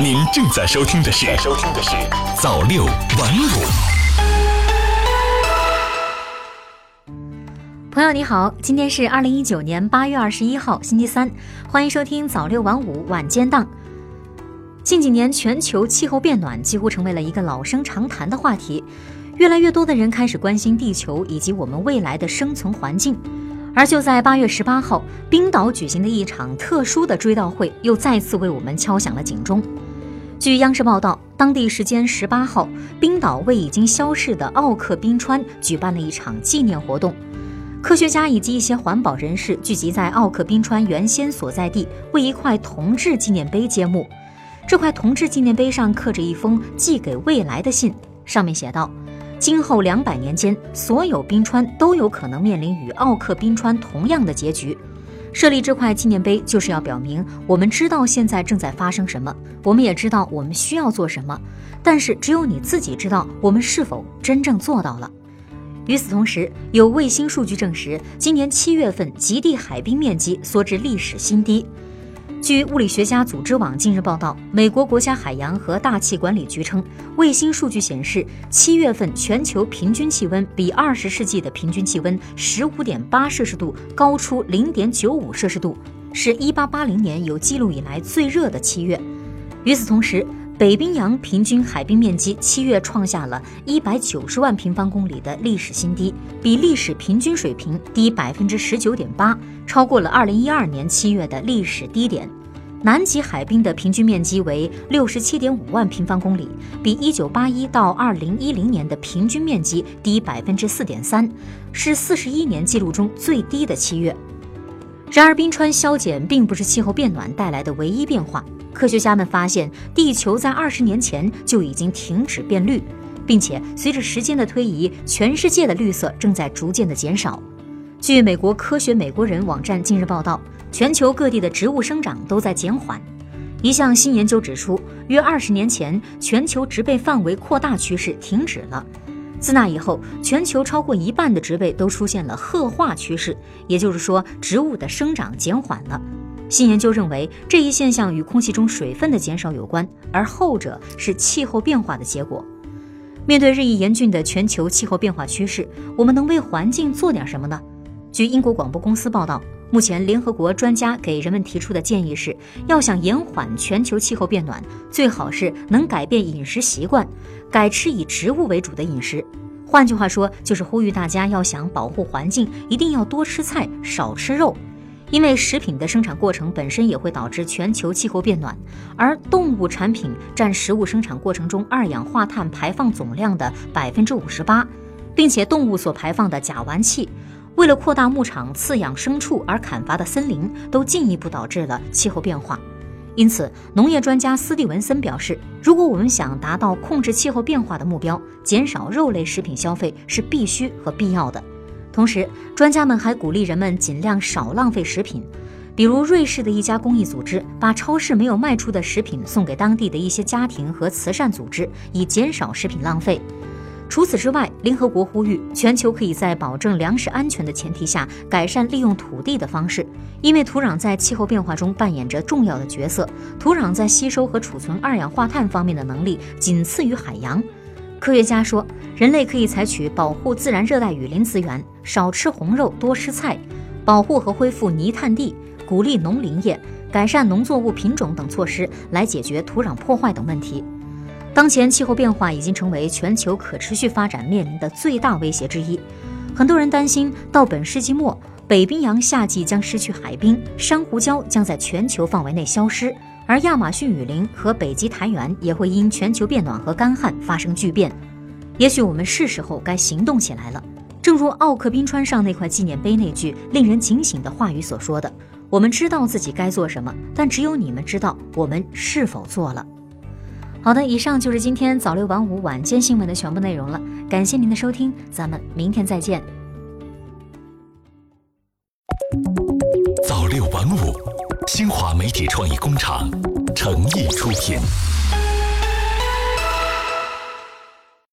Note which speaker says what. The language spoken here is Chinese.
Speaker 1: 您正在收听的是《收听的是早六晚五》。
Speaker 2: 朋友你好，今天是二零一九年八月二十一号，星期三，欢迎收听早六晚五晚间档。近几年，全球气候变暖几乎成为了一个老生常谈的话题，越来越多的人开始关心地球以及我们未来的生存环境。而就在八月十八号，冰岛举行的一场特殊的追悼会，又再次为我们敲响了警钟。据央视报道，当地时间十八号，冰岛为已经消逝的奥克冰川举办了一场纪念活动。科学家以及一些环保人士聚集在奥克冰川原先所在地，为一块铜质纪念碑揭幕。这块铜质纪念碑上刻着一封寄给未来的信，上面写道。今后两百年间，所有冰川都有可能面临与奥克冰川同样的结局。设立这块纪念碑，就是要表明我们知道现在正在发生什么，我们也知道我们需要做什么。但是，只有你自己知道我们是否真正做到了。与此同时，有卫星数据证实，今年七月份极地海冰面积缩至历史新低。据物理学家组织网近日报道，美国国家海洋和大气管理局称，卫星数据显示，七月份全球平均气温比二十世纪的平均气温十五点八摄氏度高出零点九五摄氏度，是一八八零年有记录以来最热的七月。与此同时，北冰洋平均海冰面积七月创下了一百九十万平方公里的历史新低，比历史平均水平低百分之十九点八，超过了二零一二年七月的历史低点。南极海冰的平均面积为六十七点五万平方公里，比一九八一到二零一零年的平均面积低百分之四点三，是四十一年记录中最低的七月。然而，冰川消减并不是气候变暖带来的唯一变化。科学家们发现，地球在二十年前就已经停止变绿，并且随着时间的推移，全世界的绿色正在逐渐的减少。据美国科学美国人网站近日报道，全球各地的植物生长都在减缓。一项新研究指出，约二十年前，全球植被范围扩大趋势停止了。自那以后，全球超过一半的植被都出现了褐化趋势，也就是说，植物的生长减缓了。新研究认为，这一现象与空气中水分的减少有关，而后者是气候变化的结果。面对日益严峻的全球气候变化趋势，我们能为环境做点什么呢？据英国广播公司报道，目前联合国专家给人们提出的建议是，要想延缓全球气候变暖，最好是能改变饮食习惯，改吃以植物为主的饮食。换句话说，就是呼吁大家要想保护环境，一定要多吃菜，少吃肉。因为食品的生产过程本身也会导致全球气候变暖，而动物产品占食物生产过程中二氧化碳排放总量的百分之五十八，并且动物所排放的甲烷气，为了扩大牧场饲养牲畜而砍伐的森林，都进一步导致了气候变化。因此，农业专家斯蒂文森表示，如果我们想达到控制气候变化的目标，减少肉类食品消费是必须和必要的。同时，专家们还鼓励人们尽量少浪费食品，比如瑞士的一家公益组织把超市没有卖出的食品送给当地的一些家庭和慈善组织，以减少食品浪费。除此之外，联合国呼吁全球可以在保证粮食安全的前提下改善利用土地的方式，因为土壤在气候变化中扮演着重要的角色。土壤在吸收和储存二氧化碳方面的能力仅次于海洋。科学家说，人类可以采取保护自然热带雨林资源、少吃红肉、多吃菜、保护和恢复泥炭地、鼓励农林业、改善农作物品种等措施来解决土壤破坏等问题。当前气候变化已经成为全球可持续发展面临的最大威胁之一。很多人担心，到本世纪末，北冰洋夏季将失去海冰，珊瑚礁将在全球范围内消失。而亚马逊雨林和北极苔原也会因全球变暖和干旱发生巨变，也许我们是时候该行动起来了。正如奥克冰川上那块纪念碑那句令人警醒的话语所说的：“我们知道自己该做什么，但只有你们知道我们是否做了。”好的，以上就是今天早六晚五晚间新闻的全部内容了。感谢您的收听，咱们明天再见。
Speaker 1: 早六晚五。新华媒体创意工厂诚意出品。